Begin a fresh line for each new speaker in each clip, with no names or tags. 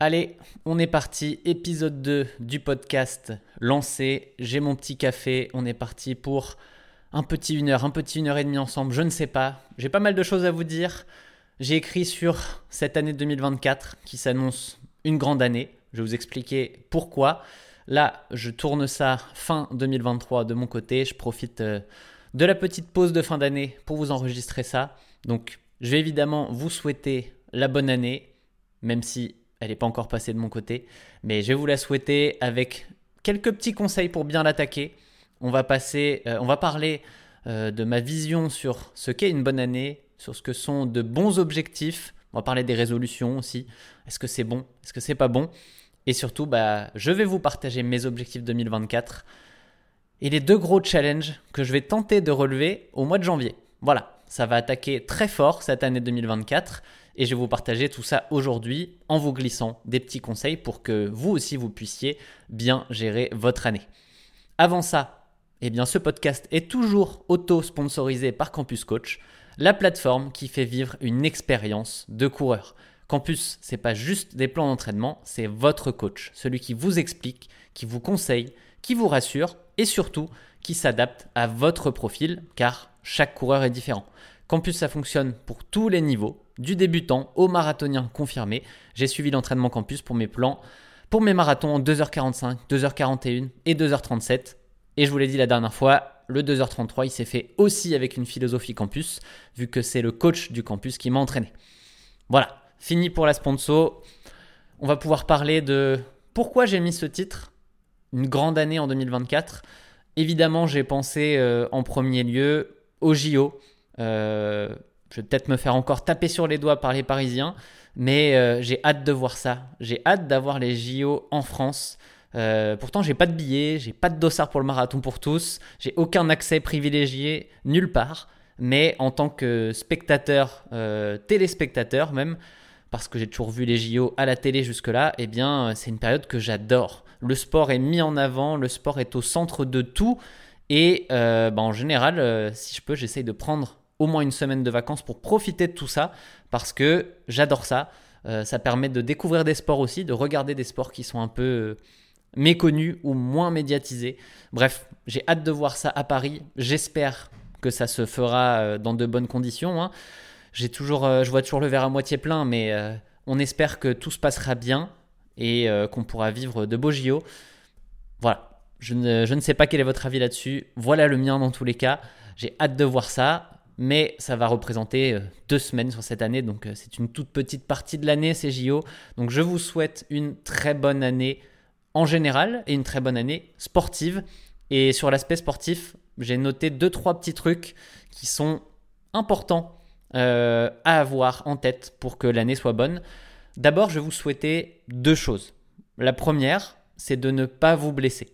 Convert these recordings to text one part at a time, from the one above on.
Allez, on est parti, épisode 2 du podcast lancé. J'ai mon petit café, on est parti pour un petit une heure, un petit une heure et demie ensemble, je ne sais pas. J'ai pas mal de choses à vous dire. J'ai écrit sur cette année 2024 qui s'annonce une grande année. Je vais vous expliquer pourquoi. Là, je tourne ça fin 2023 de mon côté. Je profite euh, de la petite pause de fin d'année pour vous enregistrer ça. Donc, je vais évidemment vous souhaiter la bonne année, même si elle n'est pas encore passée de mon côté. Mais je vais vous la souhaiter avec quelques petits conseils pour bien l'attaquer. On va passer, euh, on va parler euh, de ma vision sur ce qu'est une bonne année, sur ce que sont de bons objectifs. On va parler des résolutions aussi. Est-ce que c'est bon? Est-ce que c'est pas bon? Et surtout, bah, je vais vous partager mes objectifs 2024 et les deux gros challenges que je vais tenter de relever au mois de janvier. Voilà, ça va attaquer très fort cette année 2024 et je vais vous partager tout ça aujourd'hui en vous glissant des petits conseils pour que vous aussi vous puissiez bien gérer votre année. Avant ça, eh bien ce podcast est toujours auto-sponsorisé par Campus Coach, la plateforme qui fait vivre une expérience de coureur. Campus, c'est pas juste des plans d'entraînement, c'est votre coach, celui qui vous explique, qui vous conseille, qui vous rassure et surtout qui s'adapte à votre profil car chaque coureur est différent. Campus, ça fonctionne pour tous les niveaux, du débutant au marathonien confirmé. J'ai suivi l'entraînement Campus pour mes plans, pour mes marathons en 2h45, 2h41 et 2h37. Et je vous l'ai dit la dernière fois, le 2h33, il s'est fait aussi avec une philosophie Campus, vu que c'est le coach du campus qui m'a entraîné. Voilà, fini pour la sponsor. On va pouvoir parler de pourquoi j'ai mis ce titre une grande année en 2024. Évidemment, j'ai pensé euh, en premier lieu au JO. Euh, je vais peut-être me faire encore taper sur les doigts par les Parisiens, mais euh, j'ai hâte de voir ça. J'ai hâte d'avoir les JO en France. pourtant, j'ai pas de billets, j'ai pas de dossard pour le marathon pour tous, j'ai aucun accès privilégié nulle part. Mais en tant que spectateur, téléspectateur même, parce que j'ai toujours vu les JO à la télé jusque-là, eh bien, c'est une période que j'adore le sport est mis en avant, le sport est au centre de tout. Et euh, bah, en général, euh, si je peux, j'essaye de prendre au moins une semaine de vacances pour profiter de tout ça, parce que j'adore ça. Euh, ça permet de découvrir des sports aussi, de regarder des sports qui sont un peu méconnus ou moins médiatisés. Bref, j'ai hâte de voir ça à Paris. J'espère que ça se fera dans de bonnes conditions. Hein. J'ai toujours, je vois toujours le verre à moitié plein, mais on espère que tout se passera bien et euh, qu'on pourra vivre de beaux JO. Voilà, je ne, je ne sais pas quel est votre avis là-dessus. Voilà le mien dans tous les cas. J'ai hâte de voir ça mais ça va représenter euh, deux semaines sur cette année, donc euh, c'est une toute petite partie de l'année, ces JO. Donc je vous souhaite une très bonne année en général et une très bonne année sportive. Et sur l'aspect sportif, j'ai noté deux, trois petits trucs qui sont importants à avoir en tête pour que l'année soit bonne. D'abord, je vais vous souhaiter deux choses. La première, c'est de ne pas vous blesser.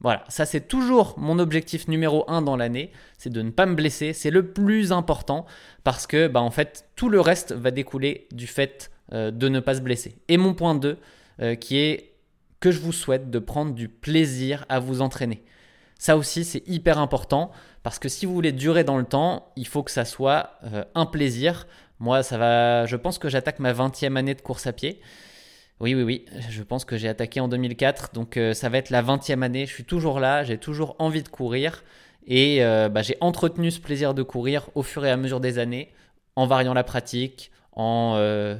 Voilà, ça c'est toujours mon objectif numéro un dans l'année, c'est de ne pas me blesser, c'est le plus important parce que bah, en fait tout le reste va découler du fait euh, de ne pas se blesser. Et mon point 2 euh, qui est que je vous souhaite de prendre du plaisir à vous entraîner. Ça aussi c'est hyper important parce que si vous voulez durer dans le temps, il faut que ça soit euh, un plaisir. Moi, ça va. Je pense que j'attaque ma 20e année de course à pied. Oui, oui, oui. Je pense que j'ai attaqué en 2004. Donc, euh, ça va être la 20e année. Je suis toujours là. J'ai toujours envie de courir. Et euh, bah, j'ai entretenu ce plaisir de courir au fur et à mesure des années, en variant la pratique, en, euh,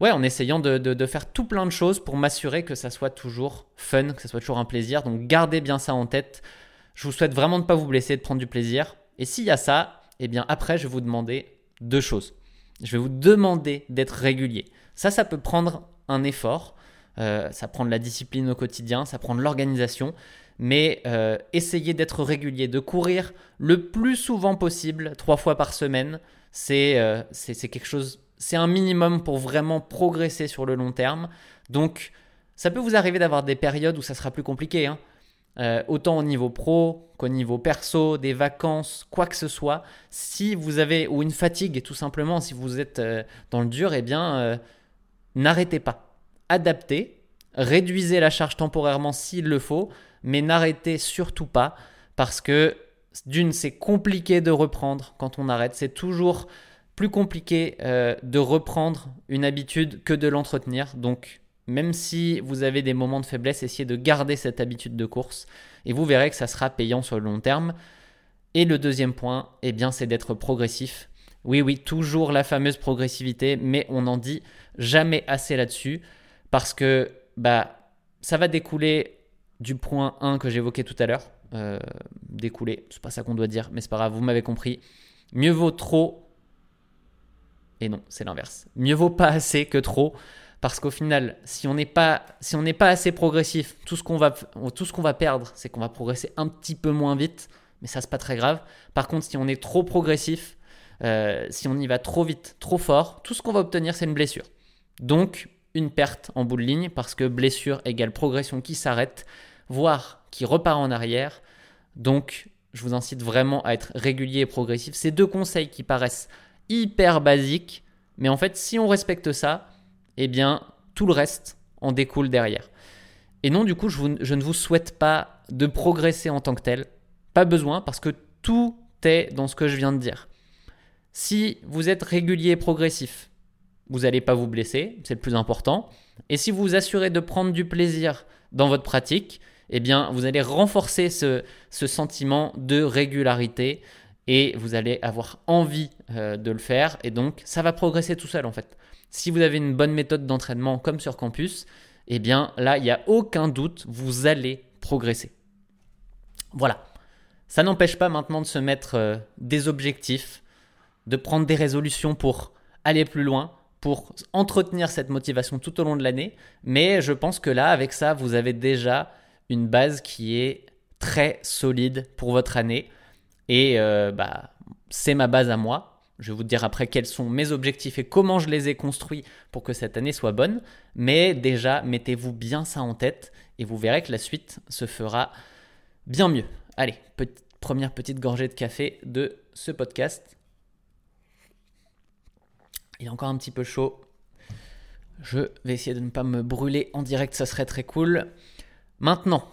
ouais, en essayant de, faire tout plein de choses pour m'assurer que ça soit toujours fun, que ça soit toujours un plaisir. Donc, gardez bien ça en tête. Je vous souhaite vraiment de ne pas vous blesser, de prendre du plaisir. Et s'il y a ça, eh bien, après, je vais vous demander deux choses je vais vous demander d'être régulier. Ça, ça peut prendre un effort, euh, ça prend de la discipline au quotidien, ça prend de l'organisation, mais euh, essayez d'être régulier, de courir le plus souvent possible, trois fois par semaine. Euh, c'est quelque chose, c'est un minimum pour vraiment progresser sur le long terme. Donc, ça peut vous arriver d'avoir des périodes où ça sera plus compliqué. Hein. Euh, autant au niveau pro qu'au niveau perso, des vacances, quoi que ce soit. Si vous avez, ou une fatigue tout simplement, si vous êtes euh, dans le dur, eh bien, euh, n'arrêtez pas. Adaptez, réduisez la charge temporairement s'il le faut, mais n'arrêtez surtout pas parce que d'une, c'est compliqué de reprendre quand on arrête. C'est toujours plus compliqué de reprendre une habitude que de l'entretenir. Donc, Même si vous avez des moments de faiblesse, essayez de garder cette habitude de course et vous verrez que ça sera payant sur le long terme. Et le deuxième point, eh bien, c'est d'être progressif. Oui, oui, toujours la fameuse progressivité, mais on n'en dit jamais assez là-dessus parce que bah, ça va découler du point 1 que j'évoquais tout à l'heure. Euh, découler, c'est pas ça qu'on doit dire, mais c'est pas grave, vous m'avez compris. Mieux vaut trop. Et non, c'est l'inverse. Mieux vaut pas assez que trop. Parce qu'au final, si on n'est pas, si pas assez progressif, tout ce qu'on va, tout ce qu'on va perdre, c'est qu'on va progresser un petit peu moins vite, mais ça c'est pas très grave. Par contre, si on est trop progressif, euh, si on y va trop vite, trop fort, tout ce qu'on va obtenir, c'est une blessure. Donc, une perte en bout de ligne, parce que blessure égale progression qui s'arrête, voire qui repart en arrière. Donc, je vous incite vraiment à être régulier et progressif. Ces deux conseils qui paraissent hyper basiques, mais en fait, si on respecte ça, eh bien, tout le reste en découle derrière. Et non, du coup, je, ne vous souhaite pas de progresser en tant que tel. Pas besoin, parce que tout est dans ce que je viens de dire. Si vous êtes régulier et progressif, vous n'allez pas vous blesser, c'est le plus important. Et si vous vous assurez de prendre du plaisir dans votre pratique, eh bien, vous allez renforcer ce, sentiment de régularité et vous allez avoir envie euh, de le faire. Et donc, ça va progresser tout seul en fait. Si vous avez une bonne méthode d'entraînement comme sur campus, eh bien là, il n'y a aucun doute, vous allez progresser. Voilà. Ça n'empêche pas maintenant de se mettre euh, des objectifs, de prendre des résolutions pour aller plus loin, pour entretenir cette motivation tout au long de l'année. Mais je pense que là, avec ça, vous avez déjà une base qui est très solide pour votre année. Et euh, bah, c'est ma base à moi. Je vais vous dire après quels sont mes objectifs et comment je les ai construits pour que cette année soit bonne. Mais déjà, mettez-vous bien ça en tête et vous verrez que la suite se fera bien mieux. Allez, première petite gorgée de café de ce podcast. Il est encore un petit peu chaud. Je vais essayer de ne pas me brûler en direct, ça serait très cool. Maintenant,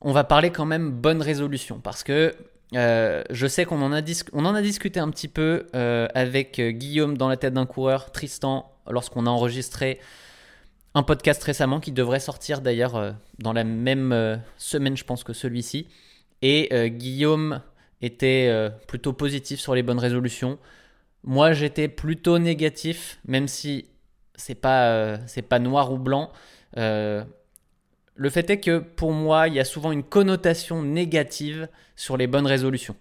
on va parler quand même bonne résolution parce que euh, je sais qu'on en, a discuté un petit peu euh, avec euh, Guillaume dans la tête d'un coureur, Tristan, lorsqu'on a enregistré un podcast récemment qui devrait sortir d'ailleurs dans la même semaine, je pense, que celui-ci. Et Guillaume était plutôt positif sur les bonnes résolutions. Moi, j'étais plutôt négatif, même si c'est pas, c'est pas noir ou blanc. Le fait est que pour moi, il y a souvent une connotation négative sur les bonnes résolutions.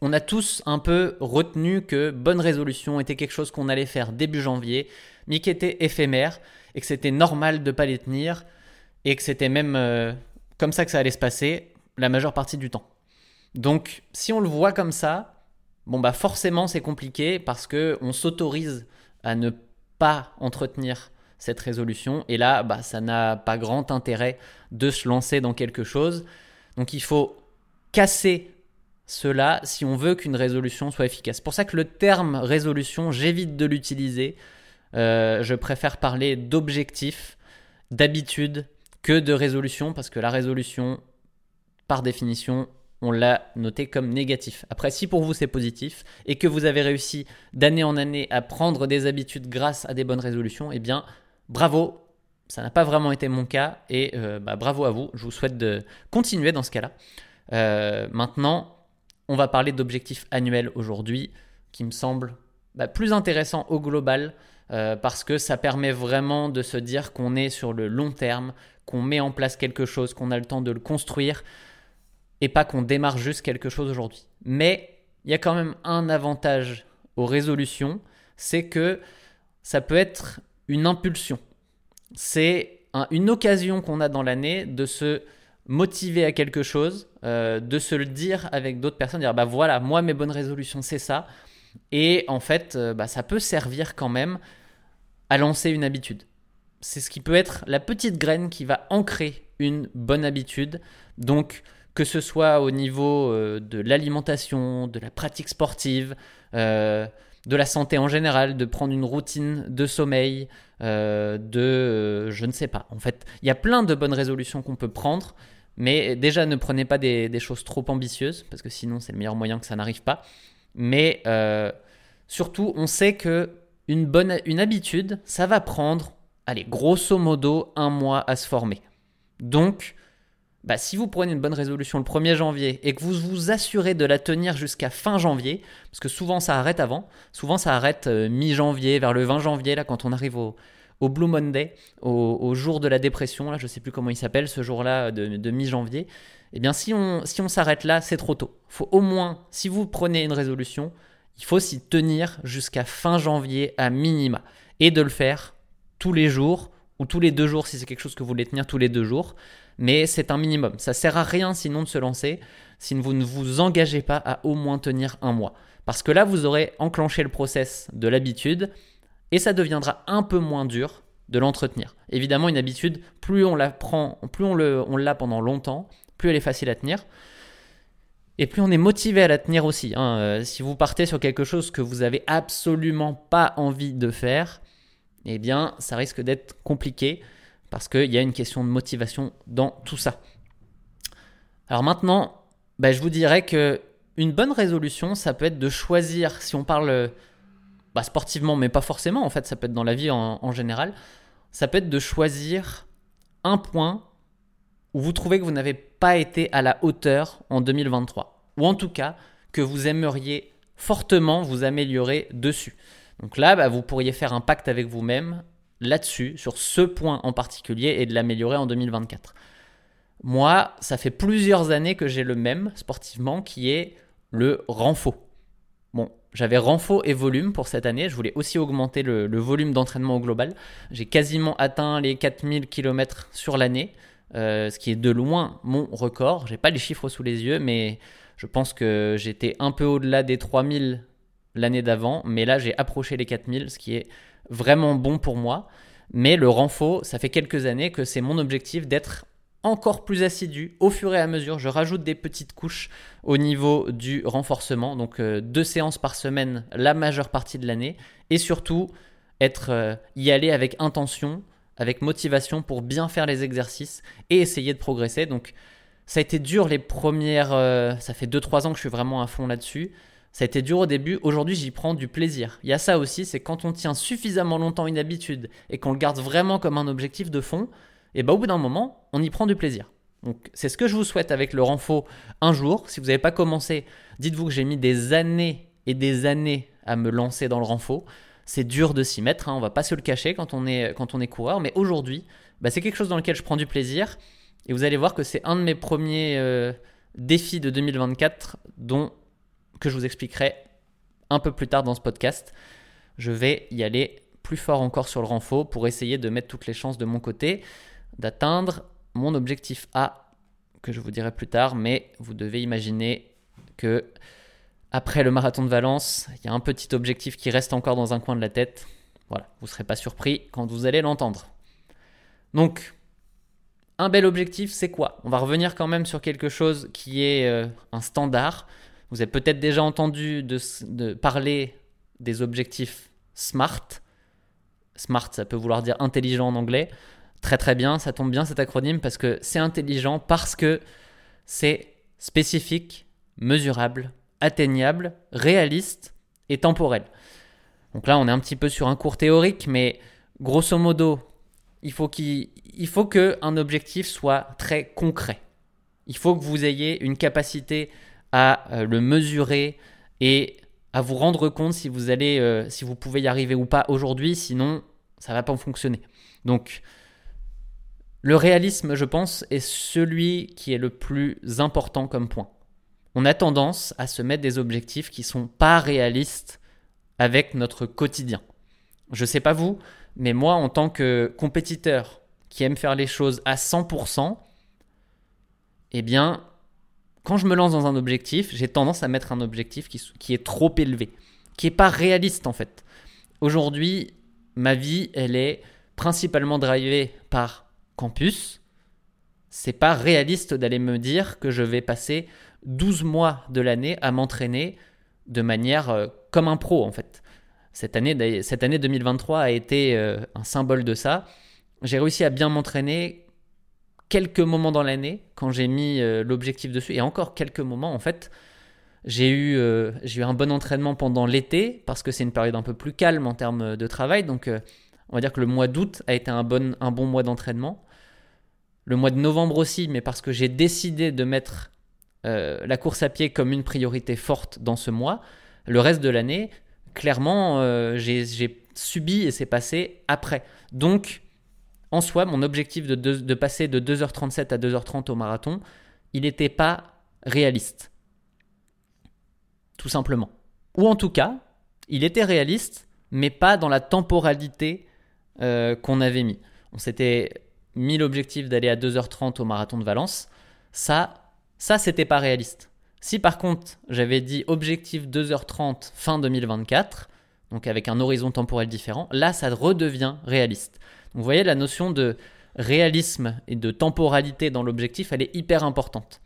On a tous un peu retenu que bonne résolution était quelque chose qu'on allait faire début janvier, mais qui était éphémère et que c'était normal de pas les tenir et que c'était même euh, comme ça que ça allait se passer la majeure partie du temps. Donc, si on le voit comme ça, bon bah forcément c'est compliqué parce que on s'autorise à ne pas entretenir cette résolution. Et là, bah, ça n'a pas grand intérêt de se lancer dans quelque chose. Donc il faut casser cela si on veut qu'une résolution soit efficace. C'est pour ça que le terme résolution, j'évite de l'utiliser. Euh, je préfère parler d'objectif, d'habitude, que de résolution, parce que la résolution, par définition, on l'a noté comme négatif. Après, si pour vous c'est positif et que vous avez réussi d'année en année à prendre des habitudes grâce à des bonnes résolutions, eh bien, bravo, ça n'a pas vraiment été mon cas et euh, bah, bravo à vous. Je vous souhaite de continuer dans ce cas-là. Euh, maintenant, on va parler d'objectifs annuels aujourd'hui qui me semble bah, plus intéressant au global euh, parce que ça permet vraiment de se dire qu'on est sur le long terme, qu'on met en place quelque chose, qu'on a le temps de le construire et pas qu'on démarre juste quelque chose aujourd'hui. Mais il y a quand même un avantage aux résolutions, c'est que ça peut être une impulsion. C'est une occasion qu'on a dans l'année de se motiver à quelque chose, euh, de se le dire avec d'autres personnes, dire bah voilà, moi mes bonnes résolutions c'est ça. Et en fait, euh, bah, ça peut servir quand même à lancer une habitude. C'est ce qui peut être la petite graine qui va ancrer une bonne habitude. Donc, que ce soit au niveau euh, de l'alimentation, de la pratique sportive, de la santé en général, de prendre une routine de sommeil, euh, de euh, je ne sais pas. En fait, il y a plein de bonnes résolutions qu'on peut prendre, mais déjà ne prenez pas des, choses trop ambitieuses, parce que sinon c'est le meilleur moyen que ça n'arrive pas. Mais euh, surtout, on sait que une bonne une habitude, ça va prendre allez, grosso modo, un mois à se former. Donc, bah, si vous prenez une bonne résolution le 1er janvier et que vous vous assurez de la tenir jusqu'à fin janvier, parce que souvent ça arrête avant, souvent ça arrête euh, mi-janvier, vers le 20 janvier, là, quand on arrive au, Blue Monday, au, jour de la dépression, là, je ne sais plus comment il s'appelle, ce jour-là de, mi-janvier, eh bien si on, si on s'arrête là, c'est trop tôt. faut au moins, si vous prenez une résolution, il faut s'y tenir jusqu'à fin janvier à minima, et de le faire tous les jours, ou tous les deux jours si c'est quelque chose que vous voulez tenir tous les deux jours mais c'est un minimum. Ça sert à rien sinon de se lancer si vous ne vous engagez pas à au moins tenir un mois. Parce que là, vous aurez enclenché le process de l'habitude et ça deviendra un peu moins dur de l'entretenir. Évidemment, une habitude, plus on la prend, plus on, l'a pendant longtemps, plus elle est facile à tenir. Et plus on est motivé à la tenir aussi. Hein. Euh, si vous partez sur quelque chose que vous avez absolument pas envie de faire, eh bien, ça risque d'être compliqué parce qu'il y a une question de motivation dans tout ça. Alors maintenant, bah, je vous dirais que une bonne résolution, ça peut être de choisir, si on parle bah, sportivement, mais pas forcément, en fait, ça peut être dans la vie en, général, ça peut être de choisir un point où vous trouvez que vous n'avez pas été à la hauteur en 2023, ou en tout cas que vous aimeriez fortement vous améliorer dessus. Donc là, bah, vous pourriez faire un pacte avec vous-même là-dessus, sur ce point en particulier, et de l'améliorer en 2024. Moi, ça fait plusieurs années que j'ai le même sportivement, qui est le renfort. Bon, j'avais renfort et volume pour cette année. Je voulais aussi augmenter le, volume d'entraînement au global. J'ai quasiment atteint les 4000 km sur l'année, euh, ce qui est de loin mon record. J'ai pas les chiffres sous les yeux, mais je pense que j'étais un peu au-delà des 3000 l'année d'avant. Mais là, j'ai approché les 4000, ce qui est vraiment bon pour moi. Mais le renfort, ça fait quelques années que c'est mon objectif d'être encore plus assidu au fur et à mesure. Je rajoute des petites couches au niveau du renforcement, donc euh, deux séances par semaine la majeure partie de l'année, et surtout être euh, y aller avec intention, avec motivation pour bien faire les exercices et essayer de progresser. Donc ça a été dur les premières, euh, ça fait 2-3 ans que je suis vraiment à fond là-dessus. Ça a été dur au début, aujourd'hui j'y prends du plaisir. Il y a ça aussi, c'est quand on tient suffisamment longtemps une habitude et qu'on le garde vraiment comme un objectif de fond, et bah au bout d'un moment, on y prend du plaisir. Donc c'est ce que je vous souhaite avec le renfort un jour. Si vous n'avez pas commencé, dites-vous que j'ai mis des années et des années à me lancer dans le renfort. C'est dur de s'y mettre, hein, on va pas se le cacher quand on est, quand on est coureur, mais aujourd'hui, bah, c'est quelque chose dans lequel je prends du plaisir. Et vous allez voir que c'est un de mes premiers euh, défis de 2024 dont que je vous expliquerai un peu plus tard dans ce podcast. Je vais y aller plus fort encore sur le renfort pour essayer de mettre toutes les chances de mon côté d'atteindre mon objectif A que je vous dirai plus tard, mais vous devez imaginer que après le marathon de Valence, il y a un petit objectif qui reste encore dans un coin de la tête. Voilà, vous ne serez pas surpris quand vous allez l'entendre. Donc, un bel objectif, c'est quoi? On va revenir quand même sur quelque chose qui est euh, un standard. Vous avez peut-être déjà entendu parler des objectifs SMART. SMART, ça peut vouloir dire intelligent en anglais. Très très bien, ça tombe bien cet acronyme parce que c'est intelligent, parce que c'est spécifique, mesurable, atteignable, réaliste et temporel. Donc là, on est un petit peu sur un cours théorique, mais grosso modo, il faut qu'un objectif soit très concret. Il faut que vous ayez une capacité à euh, le mesurer et à vous rendre compte si vous allez, euh, si vous pouvez y arriver ou pas aujourd'hui, sinon ça va pas fonctionner. Donc le réalisme, je pense, est celui qui est le plus important comme point. On a tendance à se mettre des objectifs qui sont pas réalistes avec notre quotidien. Je sais pas vous, mais moi en tant que compétiteur qui aime faire les choses à 100%, eh bien, quand je me lance dans un objectif, j'ai tendance à mettre un objectif qui, est trop élevé, qui n'est pas réaliste en fait. Aujourd'hui, ma vie, elle est principalement drivée par campus. C'est pas réaliste d'aller me dire que je vais passer 12 mois de l'année à m'entraîner de manière euh, comme un pro en fait. Cette année, cette année 2023 a été euh, un symbole de ça. J'ai réussi à bien m'entraîner quelques moments dans l'année quand j'ai mis euh, l'objectif dessus et encore quelques moments en fait j'ai eu, euh, eu un bon entraînement pendant l'été parce que c'est une période un peu plus calme en termes de travail donc euh, On va dire que le mois d'août a été un bon, un bon mois d'entraînement. Le mois de novembre aussi, mais parce que j'ai décidé de mettre la course à pied comme une priorité forte dans ce mois. Le reste de l'année, clairement, j'ai subi et c'est passé après. Donc, en soi, mon objectif de, de passer de 2h37 à 2h30 au marathon, il n'était pas réaliste. Tout simplement. Ou en tout cas, il était réaliste, mais pas dans la temporalité euh, qu'on avait mis. On s'était mis l'objectif d'aller à 2h30 au marathon de Valence. Ça, ça c'était pas réaliste. Si par contre j'avais dit objectif 2h30 fin 2024, donc avec un horizon temporel différent, là ça redevient réaliste. vous voyez la notion de réalisme et de temporalité dans l'objectif, elle est hyper importante.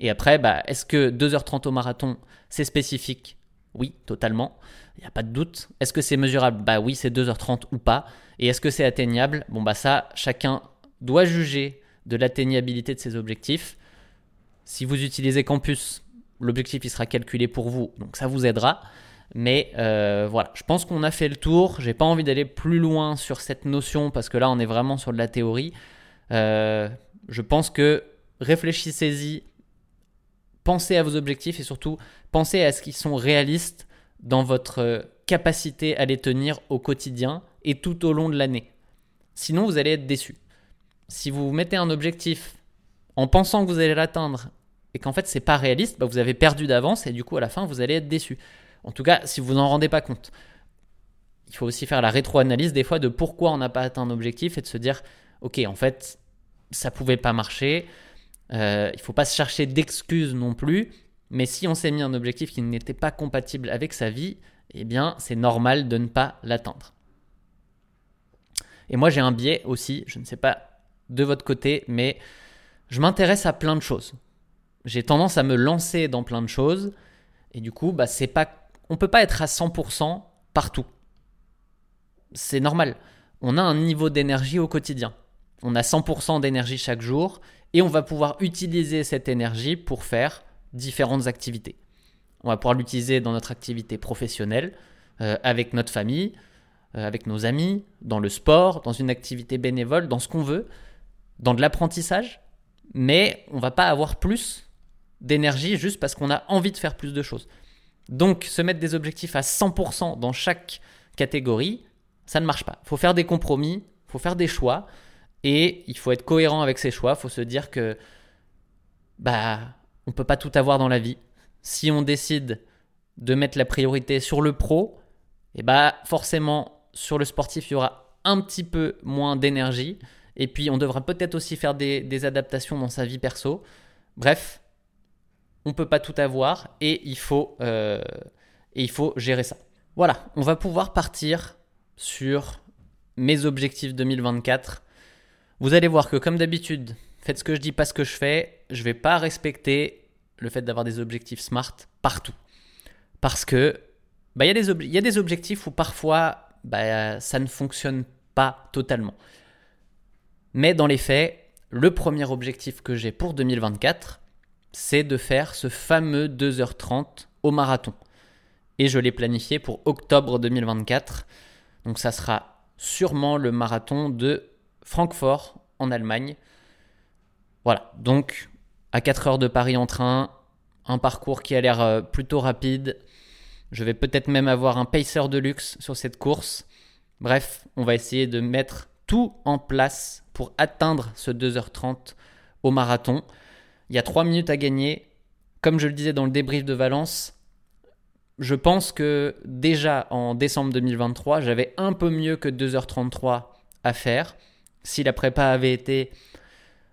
Et après, bah, est-ce que 2h30 au marathon, c'est spécifique? Oui, totalement. Il n'y a pas de doute. Est-ce que c'est mesurable? Bah oui, c'est 2h30 ou pas. Et est-ce que c'est atteignable? Bon, bah ça, chacun doit juger de l'atteignabilité de ses objectifs. Si vous utilisez Campus, l'objectif il sera calculé pour vous, donc ça vous aidera. Mais euh, voilà, je pense qu'on a fait le tour. J'ai pas envie d'aller plus loin sur cette notion parce que là on est vraiment sur de la théorie. Euh, je pense que réfléchissez-y, pensez à vos objectifs et surtout pensez à ce qu'ils sont réalistes dans votre capacité à les tenir au quotidien et tout au long de l'année. Sinon, vous allez être déçu. Si vous mettez un objectif en pensant que vous allez l'atteindre et qu'en fait c'est pas réaliste, bah, vous avez perdu d'avance et du coup à la fin vous allez être déçu. En tout cas, si vous n'en rendez pas compte. Il faut aussi faire la rétro-analyse des fois de pourquoi on n'a pas atteint un objectif et de se dire ok en fait ça pouvait pas marcher. Euh, il faut pas se chercher d'excuses non plus. Mais si on s'est mis un objectif qui n'était pas compatible avec sa vie, eh bien, c'est normal de ne pas l'atteindre. Et moi, j'ai un biais aussi, je ne sais pas de votre côté, mais je m'intéresse à plein de choses. J'ai tendance à me lancer dans plein de choses, et du coup, bah, c'est pas, on peut pas être à 100% partout. C'est normal. On a un niveau d'énergie au quotidien. On a 100% d'énergie chaque jour, et on va pouvoir utiliser cette énergie pour faire différentes activités. On va pouvoir l'utiliser dans notre activité professionnelle, euh, avec notre famille, euh, avec nos amis, dans le sport, dans une activité bénévole, dans ce qu'on veut, dans de l'apprentissage, mais on va pas avoir plus d'énergie juste parce qu'on a envie de faire plus de choses. Donc se mettre des objectifs à 100% dans chaque catégorie, ça ne marche pas. Il faut faire des compromis, il faut faire des choix, et il faut être cohérent avec ses choix. Il faut se dire que bah on peut pas tout avoir dans la vie. Si on décide de mettre la priorité sur le pro, et eh bah forcément sur le sportif il y aura un petit peu moins d'énergie. Et puis on devra peut-être aussi faire des, adaptations dans sa vie perso. Bref, on peut pas tout avoir et il faut euh, et il faut gérer ça. Voilà, on va pouvoir partir sur mes objectifs 2024. Vous allez voir que comme d'habitude, faites ce que je dis, pas ce que je fais. Je vais pas respecter le fait d'avoir des objectifs smart partout. Parce que bah, il y, y, a des objectifs où parfois bah, ça ne fonctionne pas totalement. Mais dans les faits, le premier objectif que j'ai pour 2024, c'est de faire ce fameux 2h30 au marathon. Et je l'ai planifié pour octobre 2024. Donc ça sera sûrement le marathon de Francfort en Allemagne. Voilà, donc à 4 heures de Paris en train, un parcours qui a l'air euh, plutôt rapide. Je vais peut-être même avoir un pacer de luxe sur cette course. Bref, on va essayer de mettre tout en place pour atteindre ce 2h30 au marathon. Il y a 3 minutes à gagner. Comme je le disais dans le débrief de Valence, je pense que déjà en décembre 2023, j'avais un peu mieux que 2h33 à faire. Si la prépa avait été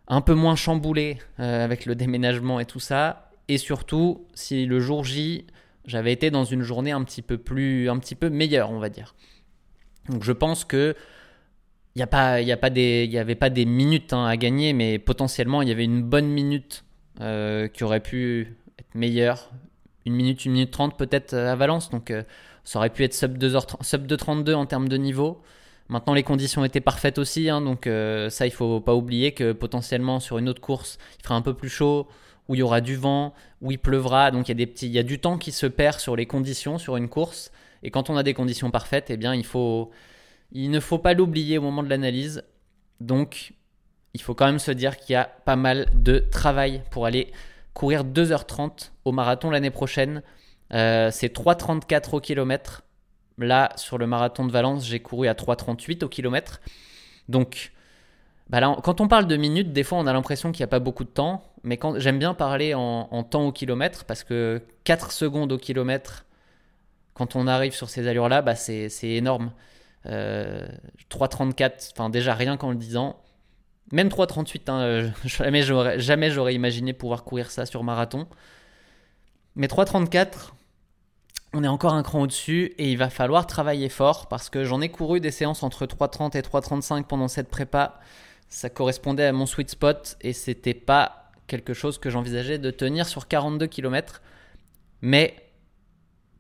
un peu moins chamboulé euh, avec le déménagement et tout ça. Et surtout, si le jour J, j'avais été dans une journée un petit peu plus, un petit peu meilleure, on va dire. Donc je pense que il n'y a pas, y a pas des, y avait pas des minutes hein, à gagner, mais potentiellement il y avait une bonne minute euh, qui aurait pu être meilleure. Une minute, une minute trente peut-être à Valence, donc euh, ça aurait pu être sub 2h, sub 2h32 en termes de niveau. Maintenant, les conditions étaient parfaites aussi, hein, donc euh, ça, il faut pas oublier que potentiellement sur une autre course, il fera un peu plus chaud, où il y aura du vent, où il pleuvra, donc il y a des petits, il y a du temps qui se perd sur les conditions sur une course. Et quand on a des conditions parfaites, eh bien, il faut, Il ne faut pas l'oublier au moment de l'analyse. Donc, il faut quand même se dire qu'il y a pas mal de travail pour aller courir 2h30 au marathon l'année prochaine. Euh, c'est 3,34 au kilomètre. Là, sur le marathon de Valence, j'ai couru à 3,38 au kilomètre. Donc, bah quand on parle de minutes, des fois on a l'impression qu'il n'y a pas beaucoup de temps. Mais quand, j'aime bien parler en, temps au kilomètre parce que 4 secondes au kilomètre, quand on arrive sur ces allures-là, bah c'est, énorme. 3,34, euh, enfin déjà rien qu'en le disant. Même 3,38, hein, euh, jamais, j'aurais, imaginé pouvoir courir ça sur marathon. Mais 3,34, on est encore un cran au-dessus et il va falloir travailler fort parce que j'en ai couru des séances entre 3,30 et 3,35 pendant cette prépa. Ça correspondait à mon sweet spot et c'était pas quelque chose que j'envisageais de tenir sur 42 km. Mais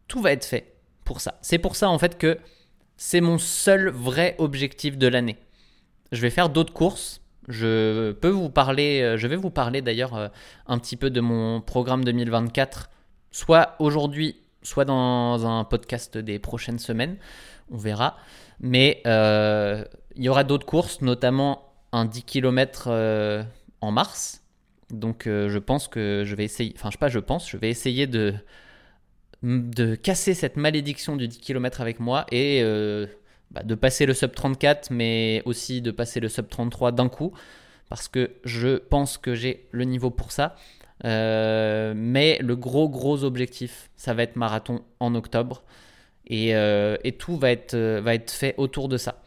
tout va être fait pour ça. C'est pour ça en fait que c'est mon seul vrai objectif de l'année. Je vais faire d'autres courses. Je peux vous parler, euh, je vais vous parler d'ailleurs euh, un petit peu de mon programme 2024, soit aujourd'hui soit dans un podcast des prochaines semaines, on verra. Mais euh, il y aura d'autres courses, notamment un 10 km en mars. Donc je pense que je vais essayer, enfin je sais pas, je pense, je vais essayer de, de casser cette malédiction du 10 km avec moi et bah, de passer le sub 34, mais aussi de passer le sub 33 d'un coup, parce que je pense que j'ai le niveau pour ça. Euh, mais le gros, gros objectif, ça va être marathon en octobre. Et, euh, tout va être, euh, va être fait autour de ça.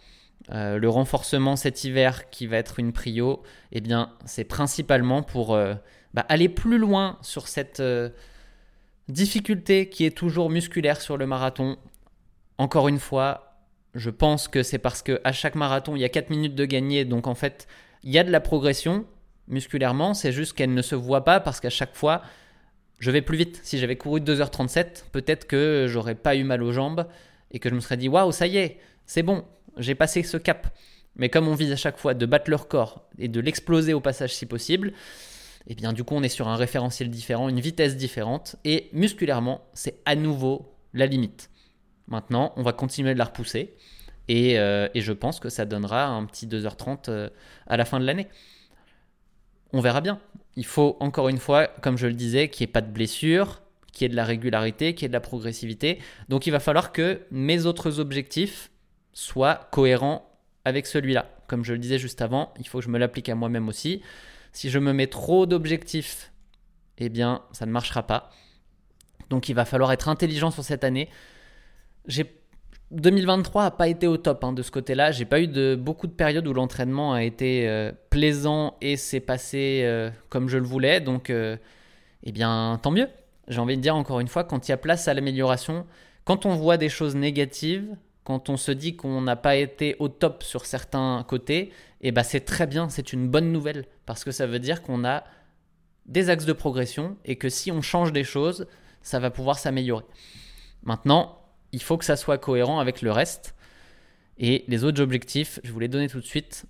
le renforcement cet hiver qui va être une prio, eh bien, c'est principalement pour bah, aller plus loin sur cette difficulté qui est toujours musculaire sur le marathon. Encore une fois, je pense que c'est parce qu'à chaque marathon, il y a 4 minutes de gagner, donc en fait, il y a de la progression, musculairement, c'est juste qu'elle ne se voit pas parce qu'à chaque fois, je vais plus vite. Si j'avais couru 2h37, peut-être que j'aurais pas eu mal aux jambes et que je me serais dit waouh, ça y est, c'est bon, j'ai passé ce cap. Mais comme on vise à chaque fois de battre leur corps et de l'exploser au passage si possible, eh bien du coup on est sur un référentiel différent, une vitesse différente et musculairement c'est à nouveau la limite. Maintenant on va continuer de la repousser et, euh, je pense que ça donnera un petit 2h30 euh, à la fin de l'année on verra bien. Il faut encore une fois, comme je le disais, qu'il n'y ait pas de blessure, qu'il y ait de la régularité, qu'il y ait de la progressivité. Donc il va falloir que mes autres objectifs soient cohérents avec celui-là. Comme je le disais juste avant, il faut que je me l'applique à moi-même aussi. Si je me mets trop d'objectifs, eh bien, ça ne marchera pas. Donc il va falloir être intelligent sur cette année. J'ai 2023 n'a pas été au top hein, de ce côté-là. J'ai pas eu de, beaucoup de périodes où l'entraînement a été euh, plaisant et s'est passé euh, comme je le voulais. Donc, euh, eh bien, tant mieux. J'ai envie de dire encore une fois, quand il y a place à l'amélioration, quand on voit des choses négatives, quand on se dit qu'on n'a pas été au top sur certains côtés, eh ben, c'est très bien, c'est une bonne nouvelle parce que ça veut dire qu'on a des axes de progression et que si on change des choses, ça va pouvoir s'améliorer. Maintenant, il faut que ça soit cohérent avec le reste. Et les autres objectifs, je vous les donner tout de suite,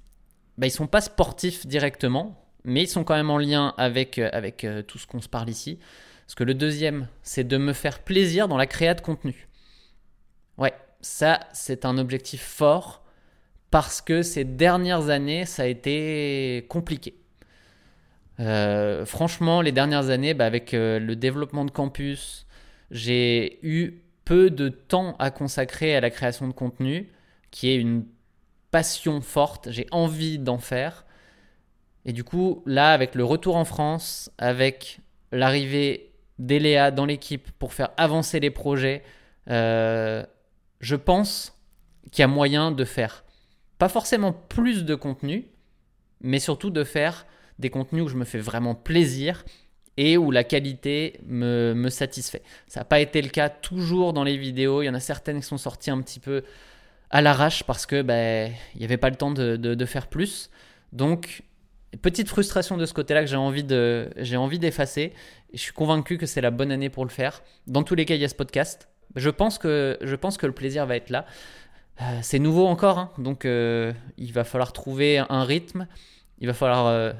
bah, ils sont pas sportifs directement, mais ils sont quand même en lien avec, euh, avec euh, tout ce qu'on se parle ici. Parce que le deuxième, c'est de me faire plaisir dans la création de contenu. Ouais, ça, c'est un objectif fort parce que ces dernières années, ça a été compliqué. Euh, franchement, les dernières années, bah, avec le développement de campus, j'ai eu peu de temps à consacrer à la création de contenu, qui est une passion forte, j'ai envie d'en faire. Et du coup, là, avec le retour en France, avec l'arrivée d'Eléa dans l'équipe pour faire avancer les projets, euh, je pense qu'il y a moyen de faire pas forcément plus de contenu, mais surtout de faire des contenus où je me fais vraiment plaisir et où la qualité me, satisfait. Ça n'a pas été le cas toujours dans les vidéos. Il y en a certaines qui sont sorties un petit peu à l'arrache parce que ben, il n'y avait pas le temps de, faire plus. Donc, petite frustration de ce côté-là que j'ai envie, de, j'ai envie d'effacer. je suis convaincu que c'est la bonne année pour le faire. Dans tous les cas, il y a ce podcast. Je pense que, je pense que le plaisir va être là. Euh, c'est nouveau encore, hein. donc euh, il va falloir trouver un rythme. Il va falloir euh,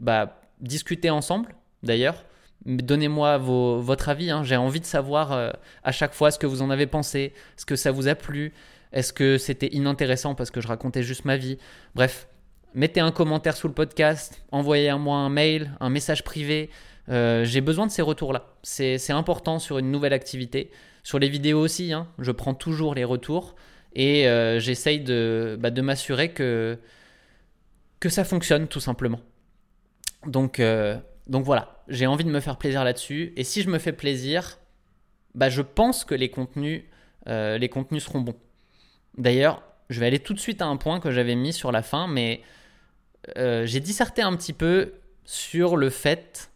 bah, discuter ensemble d'ailleurs. Donnez-moi votre avis, hein. j'ai envie de savoir euh, à chaque fois ce que vous en avez pensé, ce que ça vous a plu. Est-ce que c'était inintéressant parce que je racontais juste ma vie? Bref, mettez un commentaire sous le podcast, envoyez-moi un mail, un message privé. Euh, j'ai besoin de ces retours-là. C'est important sur une nouvelle activité. Sur les vidéos aussi, hein. je prends toujours les retours et euh, j'essaye de, bah, m'assurer que, que ça fonctionne tout simplement. Donc, euh, donc voilà, j'ai envie de me faire plaisir là-dessus. Et si je me fais plaisir, bah, je pense que les contenus, contenus seront bons. D'ailleurs, je vais aller tout de suite à un point que j'avais mis sur la fin, mais j'ai disserté un petit peu sur le fait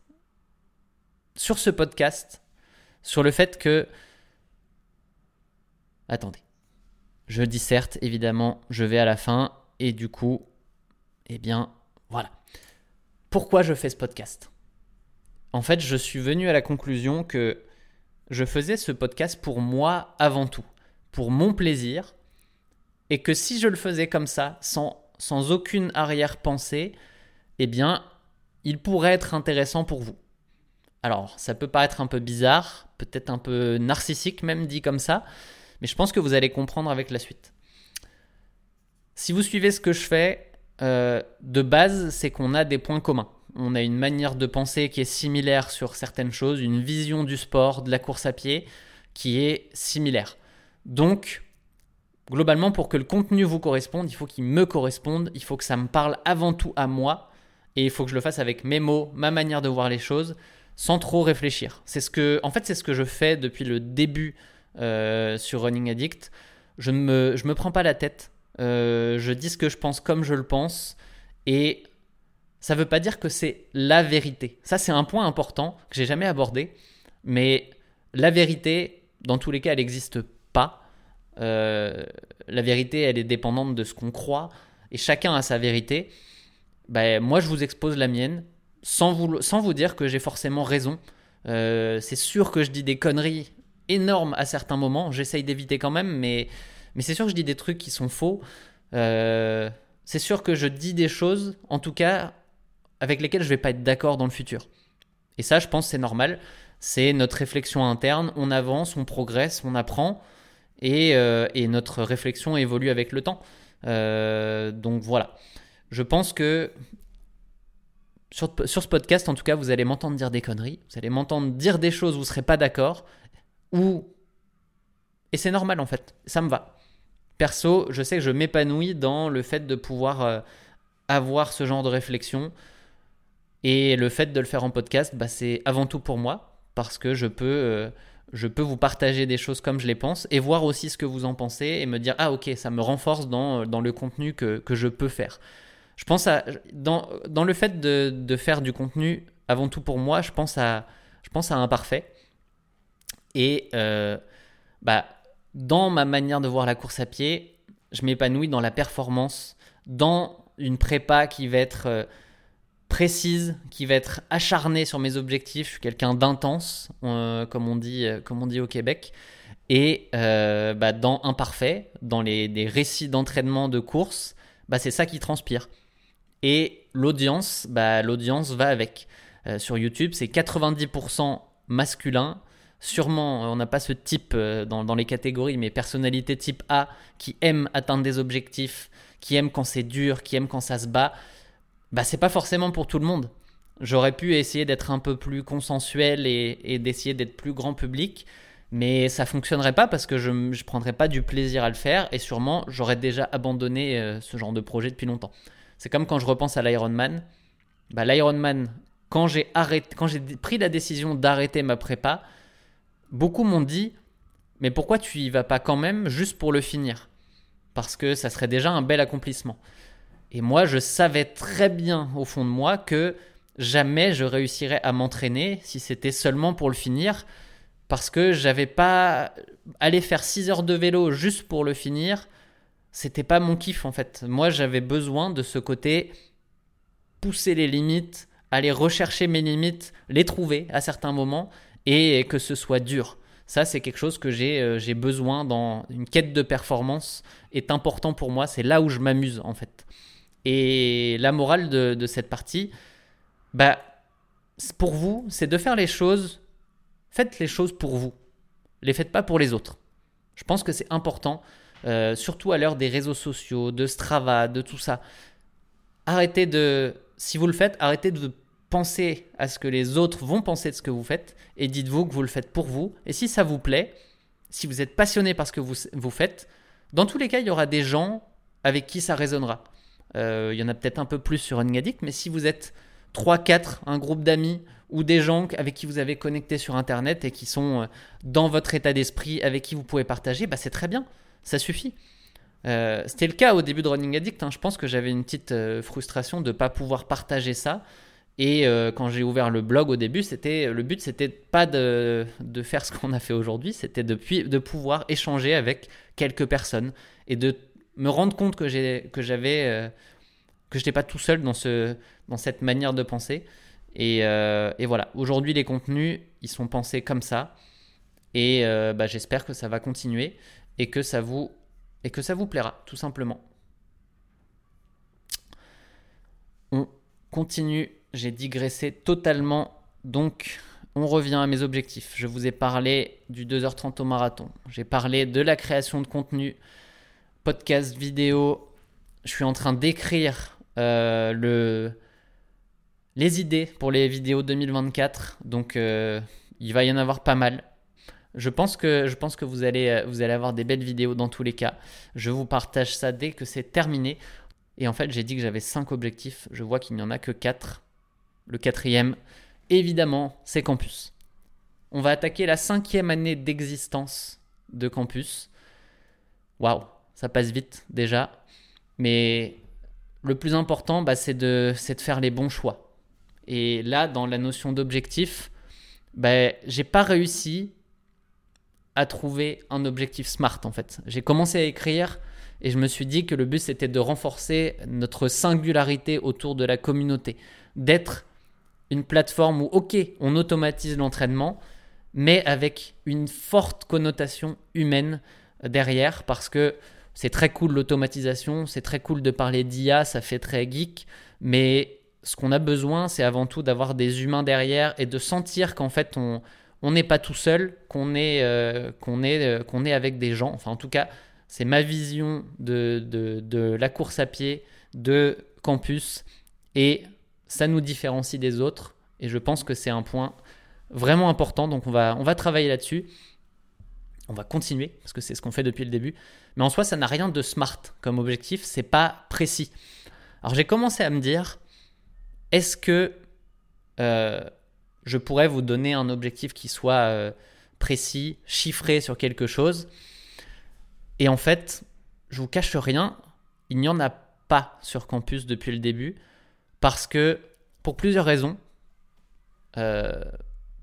sur ce podcast sur le fait que... Attendez. Je dis certes, évidemment, je vais à la fin et du coup, eh bien, voilà. Pourquoi je fais ce podcast? En fait, je suis venu à la conclusion que je faisais ce podcast pour moi avant tout, pour mon plaisir, et que si je le faisais comme ça, sans, sans aucune arrière-pensée, eh bien, il pourrait être intéressant pour vous. Alors, ça peut paraître un peu bizarre, peut-être un peu narcissique même dit comme ça, mais je pense que vous allez comprendre avec la suite. Si vous suivez ce que je fais, euh, de base, c'est qu'on a des points communs. On a une manière de penser qui est similaire sur certaines choses, une vision du sport, de la course à pied qui est similaire. Donc, globalement, pour que le contenu vous corresponde, il faut qu'il me corresponde, il faut que ça me parle avant tout à moi, et il faut que je le fasse avec mes mots, ma manière de voir les choses, sans trop réfléchir. C'est ce que, en fait, c'est ce que je fais depuis le début euh, sur Running Addict. Je ne me, je me prends pas la tête. Euh, je dis ce que je pense comme je le pense. Et ça ne veut pas dire que c'est la vérité. Ça, c'est un point important que j'ai jamais abordé. Mais la vérité, dans tous les cas, elle n'existe pas. Euh, la vérité, elle est dépendante de ce qu'on croit. Et chacun a sa vérité. Ben, moi, je vous expose la mienne sans vous, sans vous dire que j'ai forcément raison. Euh, c'est sûr que je dis des conneries énormes à certains moments. J'essaye d'éviter quand même, mais, mais c'est sûr que je dis des trucs qui sont faux. Euh, c'est sûr que je dis des choses, en tout cas, avec lesquelles je vais pas être d'accord dans le futur. Et ça, je pense, c'est normal. C'est notre réflexion interne. On avance, on progresse, on apprend. Et, euh, notre réflexion évolue avec le temps. donc voilà. Je pense que sur, ce podcast, en tout cas, vous allez m'entendre dire des conneries, vous allez m'entendre dire des choses où vous ne serez pas d'accord. Et c'est normal en fait, ça me va. Perso, je sais que je m'épanouis dans le fait de pouvoir euh, avoir ce genre de réflexion. Et le fait de le faire en podcast, bah, c'est avant tout pour moi, parce que je peux, euh, je peux vous partager des choses comme je les pense, et voir aussi ce que vous en pensez, et me dire, ah ok, ça me renforce dans, dans le contenu que, que je peux faire. Je pense à dans, dans le fait de, de, faire du contenu avant tout pour moi, je pense à je pense à un parfait et euh, bah dans ma manière de voir la course à pied, je m'épanouis dans la performance, dans une prépa qui va être euh, précise, qui va être acharnée sur mes objectifs. Je suis quelqu'un d'intense, euh, comme on dit, comme on dit au Québec. Et bah, dans imparfait, dans les, récits d'entraînement de course, bah, c'est ça qui transpire. Et l'audience, bah, l'audience va avec. Euh, sur YouTube, c'est 90% masculin. Sûrement, on n'a pas ce type euh, dans, les catégories, mais personnalité type A qui aime atteindre des objectifs, qui aime quand c'est dur, qui aime quand ça se bat. Bah, c'est pas forcément pour tout le monde. J'aurais pu essayer d'être un peu plus consensuel et, d'essayer d'être plus grand public, mais ça fonctionnerait pas parce que je ne prendrais pas du plaisir à le faire et sûrement j'aurais déjà abandonné euh, ce genre de projet depuis longtemps. C'est comme quand je repense à l'Ironman. Bah, L'Ironman, quand j'ai pris la décision d'arrêter ma prépa, beaucoup m'ont dit mais pourquoi tu y vas pas quand même juste pour le finir? Parce que ça serait déjà un bel accomplissement. Et moi, je savais très bien au fond de moi que jamais je réussirais à m'entraîner si c'était seulement pour le finir. Parce que j'avais pas. Aller faire 6 heures de vélo juste pour le finir, c'était pas mon kiff en fait. Moi, j'avais besoin de ce côté pousser les limites, aller rechercher mes limites, les trouver à certains moments et que ce soit dur. Ça, c'est quelque chose que j'ai euh, besoin dans une quête de performance, est important pour moi. C'est là où je m'amuse en fait. Et la morale de, cette partie, bah, pour vous, c'est de faire les choses. Faites les choses pour vous. Les faites pas pour les autres. Je pense que c'est important euh, surtout à l'heure des réseaux sociaux, de Strava, de tout ça. Arrêtez de, si vous le faites, arrêtez de penser à ce que les autres vont penser de ce que vous faites et dites-vous que vous le faites pour vous. Et si ça vous plaît, si vous êtes passionné par ce que vous, vous faites, dans tous les cas, il y aura des gens avec qui ça résonnera. Euh, il y en a peut-être un peu plus sur Addict, mais si vous êtes 3-4, un groupe d'amis ou des gens avec qui vous avez connecté sur Internet et qui sont euh, dans votre état d'esprit, avec qui vous pouvez partager, bah c'est très bien, ça suffit. Euh, c'était le cas au début de Running Addict. Hein. Je pense que j'avais une petite frustration de ne pas pouvoir partager ça. Et quand j'ai ouvert le blog au début, le but, c'était pas de, de, faire ce qu'on a fait aujourd'hui, c'était de, de pouvoir échanger avec quelques personnes et de me rendre compte que j'ai que j'avais euh, que j'étais pas tout seul dans ce dans cette manière de penser. Et, euh, et voilà. Aujourd'hui les contenus ils sont pensés comme ça. Et euh, bah, j'espère que ça va continuer et que ça vous et que ça vous plaira tout simplement. On continue. J'ai digressé totalement. Donc on revient à mes objectifs. Je vous ai parlé du 2h30 au marathon. J'ai parlé de la création de contenu podcast vidéo. Je suis en train d'écrire euh, le, les idées pour les vidéos 2024. Donc, euh, il va y en avoir pas mal. Je pense que, je pense que vous, allez, euh, vous allez avoir des belles vidéos dans tous les cas. Je vous partage ça dès que c'est terminé. Et en fait, j'ai dit que j'avais 5 objectifs. Je vois qu'il n'y en a que 4. Le quatrième, évidemment, c'est Campus. On va attaquer la cinquième année d'existence de Campus. Waouh, ça passe vite déjà. Mais le plus important, bah, c'est de, faire les bons choix. Et là, dans la notion d'objectif, bah, j'ai pas réussi à trouver un objectif smart en fait. J'ai commencé à écrire et je me suis dit que le but c'était de renforcer notre singularité autour de la communauté, d'être une plateforme où ok, on automatise l'entraînement, mais avec une forte connotation humaine derrière parce que c'est très cool l'automatisation, c'est très cool de parler d'IA, ça fait très geek, mais ce qu'on a besoin, c'est avant tout d'avoir des humains derrière et de sentir qu'en fait, on n'est pas tout seul, qu'on est, euh, est, euh, est avec des gens. Enfin, en tout cas, c'est ma vision de, de, de, la course à pied, de campus, et ça nous différencie des autres. Et je pense que c'est un point vraiment important, donc on va, on va travailler là-dessus. On va continuer, parce que c'est ce qu'on fait depuis le début. Mais en soi, ça n'a rien de smart comme objectif, c'est pas précis. Alors j'ai commencé à me dire, est-ce que euh, je pourrais vous donner un objectif qui soit euh, précis, chiffré sur quelque chose? Et en fait, je vous cache rien, il n'y en a pas sur campus depuis le début, parce que pour plusieurs raisons. Euh,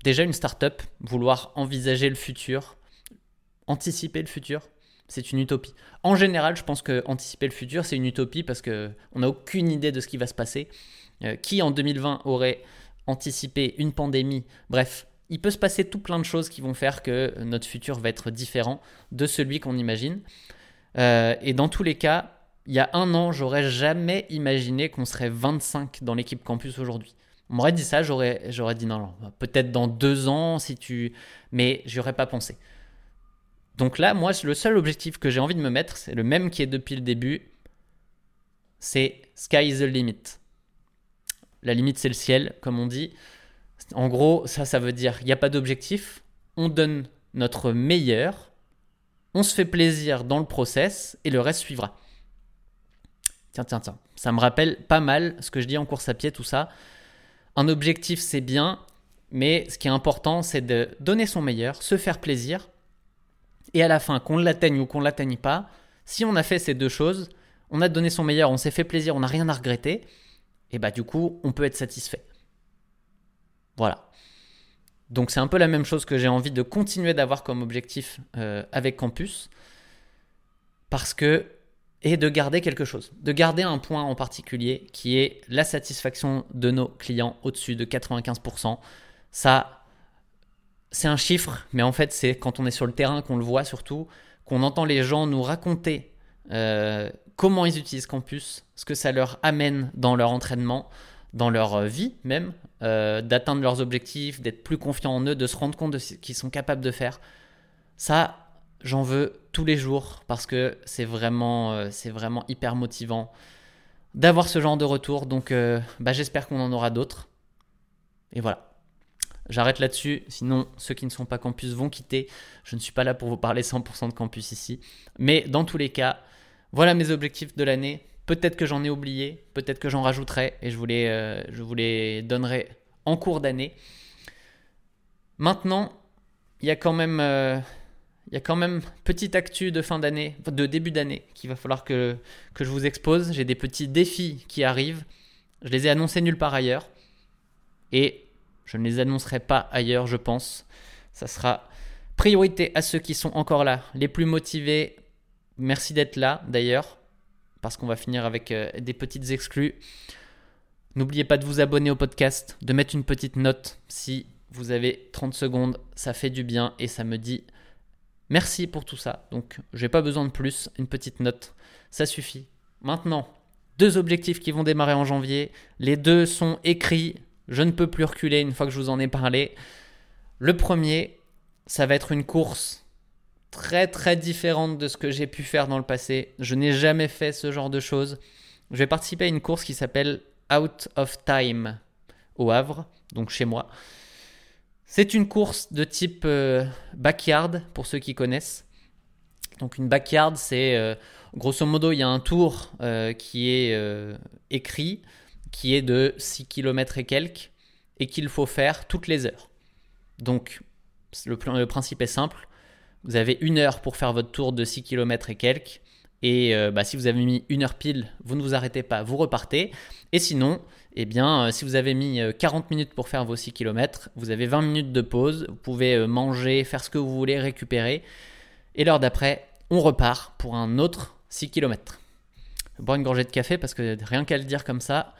déjà une startup, vouloir envisager le futur, anticiper le futur, c'est une utopie. En général, je pense que anticiper le futur, c'est une utopie parce qu'on n'a aucune idée de ce qui va se passer. Euh, qui en 2020 aurait anticipé une pandémie? Bref, il peut se passer tout plein de choses qui vont faire que notre futur va être différent de celui qu'on imagine. Euh, et dans tous les cas, il y a un an, j'aurais jamais imaginé qu'on serait 25 dans l'équipe campus aujourd'hui. On m'aurait dit ça, j'aurais, dit non, peut-être dans deux ans si tu. Mais j'aurais pas pensé. Donc là, moi, le seul objectif que j'ai envie de me mettre, c'est le même qui est depuis le début. C'est sky is the limit. La limite, c'est le ciel, comme on dit. En gros, ça, ça veut dire il n'y a pas d'objectif. On donne notre meilleur. On se fait plaisir dans le process et le reste suivra. Tiens, tiens, tiens. Ça me rappelle pas mal ce que je dis en course à pied, tout ça. Un objectif, c'est bien, mais ce qui est important, c'est de donner son meilleur, se faire plaisir et à la fin, qu'on l'atteigne ou qu'on l'atteigne pas, si on a fait ces deux choses, on a donné son meilleur, on s'est fait plaisir, on n'a rien à regretter, et bah du coup, on peut être satisfait. Voilà. Donc c'est un peu la même chose que j'ai envie de continuer d'avoir comme objectif euh, avec Campus, parce que et de garder quelque chose, de garder un point en particulier qui est la satisfaction de nos clients au-dessus de 95%. Ça, c'est un chiffre, mais en fait, c'est quand on est sur le terrain qu'on le voit surtout, qu'on entend les gens nous raconter euh, comment ils utilisent Campus, ce que ça leur amène dans leur entraînement, dans leur euh, vie même, euh, d'atteindre leurs objectifs, d'être plus confiants en eux, de se rendre compte de ce qu'ils sont capables de faire. Ça, j'en veux tous les jours parce que c'est vraiment, c'est vraiment hyper motivant d'avoir ce genre de retour. Donc bah, j'espère qu'on en aura d'autres. Et voilà. J'arrête là-dessus, sinon ceux qui ne sont pas campus vont quitter. Je ne suis pas là pour vous parler 100% de campus ici. Mais dans tous les cas, voilà mes objectifs de l'année. Peut-être que j'en ai oublié, peut-être que j'en rajouterai et je vous les, euh, je donnerai en cours d'année. Maintenant, il y a quand même, euh, il y a quand même petite actu de fin d'année, de début d'année, qu'il va falloir que, que je vous expose. J'ai des petits défis qui arrivent. Je les ai annoncés nulle part ailleurs. Et je ne les annoncerai pas ailleurs, je pense. Ça sera priorité à ceux qui sont encore là, les plus motivés. Merci d'être là, d'ailleurs, parce qu'on va finir avec euh, des petites exclus. N'oubliez pas de vous abonner au podcast, de mettre une petite note si vous avez 30 secondes, ça fait du bien et ça me dit merci pour tout ça. Donc, j'ai pas besoin de plus, une petite note, ça suffit. Maintenant, deux objectifs qui vont démarrer en janvier. Les deux sont écrits, je ne peux plus reculer une fois que je vous en ai parlé. Le premier, ça va être une course très très différente de ce que j'ai pu faire dans le passé. Je n'ai jamais fait ce genre de choses. Je vais participer à une course qui s'appelle Out of Time au Havre, donc chez moi. C'est une course de type euh, backyard pour ceux qui connaissent. Donc une backyard, c'est euh, grosso modo, il y a un tour euh, qui est écrit, qui est de 6 km et quelques, et qu'il faut faire toutes les heures. Donc le, principe est simple. Vous avez une heure pour faire votre tour de 6 km et quelques. Et bah, si vous avez mis une heure pile, vous ne vous arrêtez pas, vous repartez. Et sinon, eh bien, euh, si vous avez mis 40 euh, minutes pour faire vos 6 km, vous avez 20 minutes de pause, vous pouvez euh, manger, faire ce que vous voulez, récupérer. Et l'heure d'après, on repart pour un autre 6 km. Je boire une gorgée de café parce que rien qu'à le dire comme ça.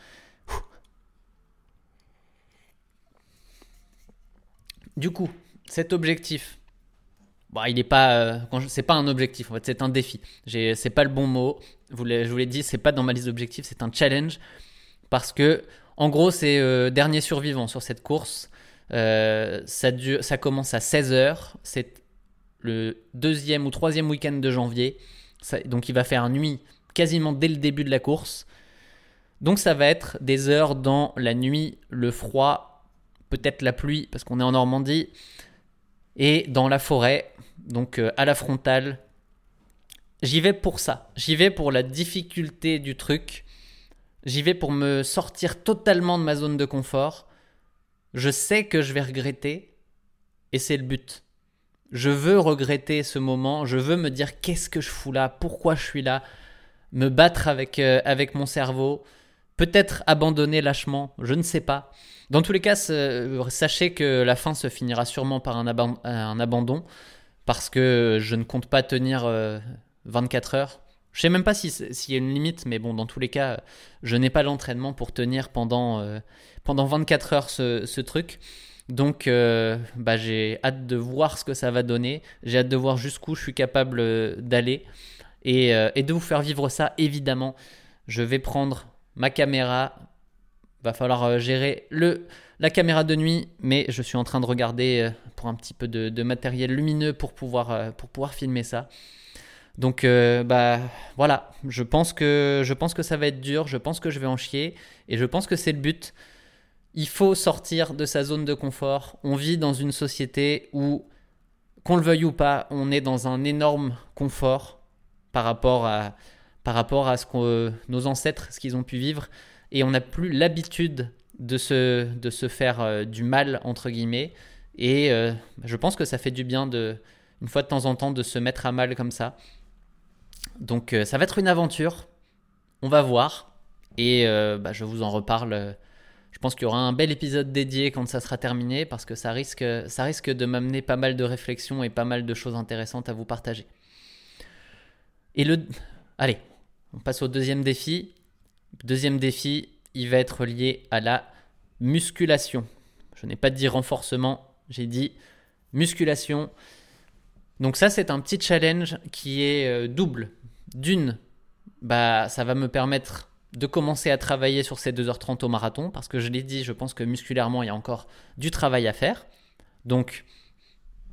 Du coup, cet objectif, bah, il n'est pas, c'est pas un objectif en fait, c'est un défi. C'est pas le bon mot. je vous l'ai dit, c'est pas dans ma liste d'objectifs, c'est un challenge parce que en gros c'est euh, dernier survivant sur cette course. Euh, ça, ça commence à 16h, c'est le deuxième ou troisième week-end de janvier, donc il va faire nuit quasiment dès le début de la course. Donc ça va être des heures dans la nuit, le froid, peut-être la pluie parce qu'on est en Normandie, et dans la forêt, donc euh, à la frontale. J'y vais pour ça, j'y vais pour la difficulté du truc. J'y vais pour me sortir totalement de ma zone de confort. Je sais que je vais regretter et c'est le but. Je veux regretter ce moment, je veux me dire qu'est-ce que je fous là, pourquoi je suis là, me battre avec, euh, avec mon cerveau, peut-être abandonner lâchement, je ne sais pas. Dans tous les cas, sachez que la fin se finira sûrement par un, abandon parce que je ne compte pas tenir 24 euh, heures. Je sais même pas s'il y a une limite, mais bon, dans tous les cas, je n'ai pas l'entraînement pour tenir pendant, euh, pendant 24 heures ce, truc. Donc, euh, bah, j'ai hâte de voir ce que ça va donner. J'ai hâte de voir jusqu'où je suis capable euh, d'aller et, de vous faire vivre ça, évidemment. Je vais prendre ma caméra. Va falloir gérer le, la caméra de nuit, mais je suis en train de regarder pour un petit peu de, matériel lumineux pour pouvoir, pour pouvoir filmer ça. Donc euh, bah voilà, je pense que je pense que ça va être dur, je pense que je vais en chier et je pense que c'est le but. Il faut sortir de sa zone de confort. On vit dans une société où qu'on le veuille ou pas, on est dans un énorme confort par rapport à par rapport à ce que nos ancêtres ce qu'ils ont pu vivre et on n'a plus l'habitude de se de se faire euh, du mal entre guillemets et euh, je pense que ça fait du bien de une fois de temps en temps de se mettre à mal comme ça donc euh, ça va être une aventure. On va voir. Et bah, je vous en reparle. Je pense qu'il y aura un bel épisode dédié quand ça sera terminé parce que ça risque, ça risque de m'amener pas mal de réflexions et pas mal de choses intéressantes à vous partager. Et le... Allez, on passe au deuxième défi. Deuxième défi, il va être lié à la musculation. Je n'ai pas dit renforcement, j'ai dit musculation. Donc ça, c'est un petit challenge qui est euh, double. D'une, bah, ça va me permettre de commencer à travailler sur ces 2h30 au marathon, parce que je l'ai dit, je pense que musculairement, il y a encore du travail à faire. Donc,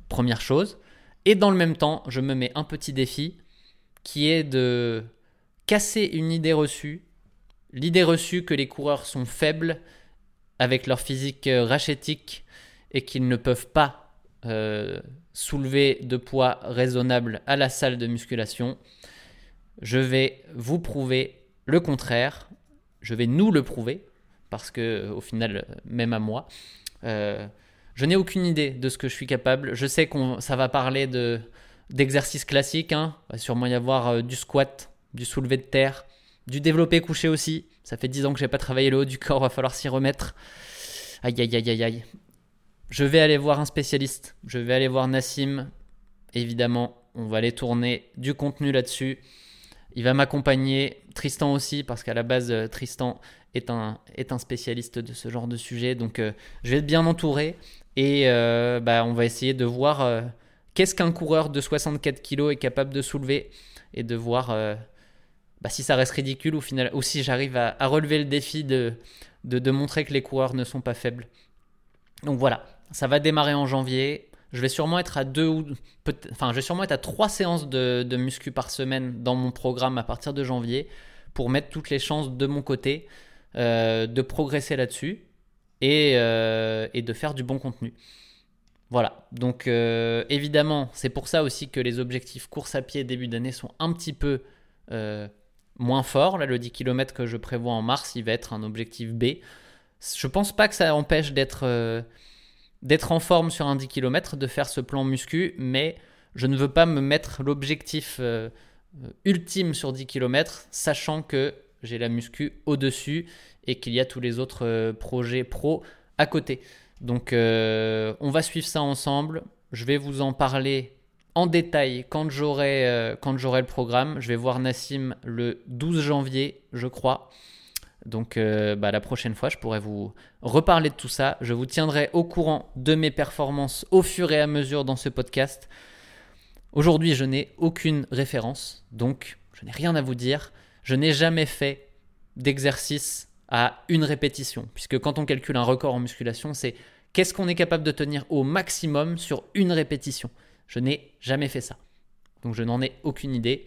première chose. Et dans le même temps, je me mets un petit défi qui est de casser une idée reçue. L'idée reçue que les coureurs sont faibles avec leur physique euh, rachétique et qu'ils ne peuvent pas euh, soulever de poids raisonnable à la salle de musculation. Je vais vous prouver le contraire. Je vais nous le prouver parce que au final, même à moi, euh, je n'ai aucune idée de ce que je suis capable. Je sais qu'on ça va parler de d'exercices classiques. Hein. Il va sûrement y avoir du squat, du soulevé de terre, du développé couché aussi. Ça fait 10 ans que j'ai pas travaillé le haut du corps, va falloir s'y remettre. Aïe aïe aïe aïe aïe. Je vais aller voir un spécialiste. Je vais aller voir Nassim. Évidemment, on va aller tourner du contenu là-dessus. Il va m'accompagner, Tristan aussi, parce qu'à la base, euh, Tristan est un, est un spécialiste de ce genre de sujet. Donc, euh, je vais être bien entouré et euh, bah, on va essayer de voir qu'est-ce qu'un coureur de 64 kg est capable de soulever et de voir bah, si ça reste ridicule ou, final, ou si j'arrive à, relever le défi de, de, montrer que les coureurs ne sont pas faibles. Donc voilà, ça va démarrer en janvier. Je vais sûrement être à deux ou enfin, je vais sûrement être à trois séances de, de muscu par semaine dans mon programme à partir de janvier pour mettre toutes les chances de mon côté euh, de progresser là-dessus et, euh, et, de faire du bon contenu. Voilà, donc euh, évidemment, c'est pour ça aussi que les objectifs course à pied début d'année sont un petit peu moins fort. Là, le 10 km que je prévois en mars, il va être un objectif B. Je pense pas que ça empêche d'être euh, en forme sur un 10 km, de faire ce plan muscu, mais je ne veux pas me mettre l'objectif euh, ultime sur 10 km, sachant que j'ai la muscu au-dessus et qu'il y a tous les autres euh, projets pro à côté. Donc on va suivre ça ensemble. Je vais vous en parler en détail quand j'aurai euh, le programme. Je vais voir Nassim le 12 janvier, je crois. Donc euh, bah, la prochaine fois, je pourrai vous reparler de tout ça. Je vous tiendrai au courant de mes performances au fur et à mesure dans ce podcast. Aujourd'hui, je n'ai aucune référence, donc je n'ai rien à vous dire. Je n'ai jamais fait d'exercice à une répétition, puisque quand on calcule un record en musculation, c'est qu'est-ce qu'on est capable de tenir au maximum sur une répétition. Je n'ai jamais fait ça. Donc je n'en ai aucune idée.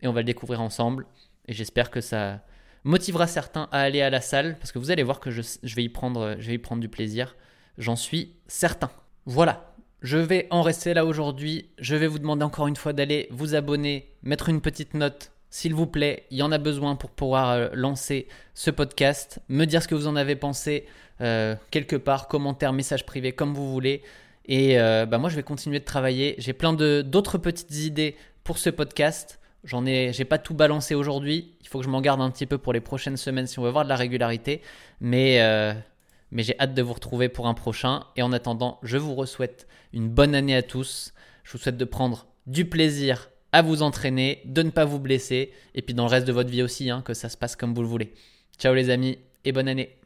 Et on va le découvrir ensemble. Et j'espère que ça motivera certains à aller à la salle. Parce que vous allez voir que je, vais, y prendre, je vais y prendre du plaisir. J'en suis certain. Voilà. Je vais en rester là aujourd'hui. Je vais vous demander encore une fois d'aller vous abonner, mettre une petite note s'il vous plaît, il y en a besoin pour pouvoir euh, lancer ce podcast. Me dire ce que vous en avez pensé euh, quelque part, commentaire, message privé, comme vous voulez. Et euh, bah moi, je vais continuer de travailler. J'ai plein d'autres petites idées pour ce podcast. J'en ai, j'ai pas tout balancé aujourd'hui. Il faut que je m'en garde un petit peu pour les prochaines semaines si on veut voir de la régularité. Mais, euh, mais j'ai hâte de vous retrouver pour un prochain. Et en attendant, je vous souhaite une bonne année à tous. Je vous souhaite de prendre du plaisir à vous entraîner, de ne pas vous blesser. Et puis dans le reste de votre vie aussi, hein, que ça se passe comme vous le voulez. Ciao les amis et bonne année.